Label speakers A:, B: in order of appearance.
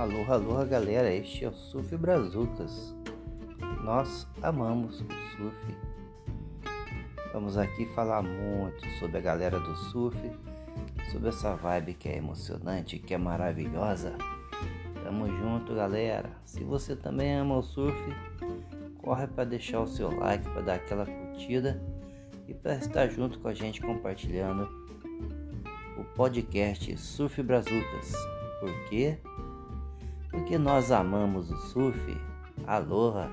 A: Alô, alô, galera, este é o Surf Brazucas. Nós amamos o surf. Vamos aqui falar muito sobre a galera do surf, sobre essa vibe que é emocionante, que é maravilhosa. Tamo junto, galera. Se você também ama o surf, corre para deixar o seu like, para dar aquela curtida e para estar junto com a gente compartilhando o podcast Surf Brazucas. Por quê? Porque nós amamos o surf. Aloha!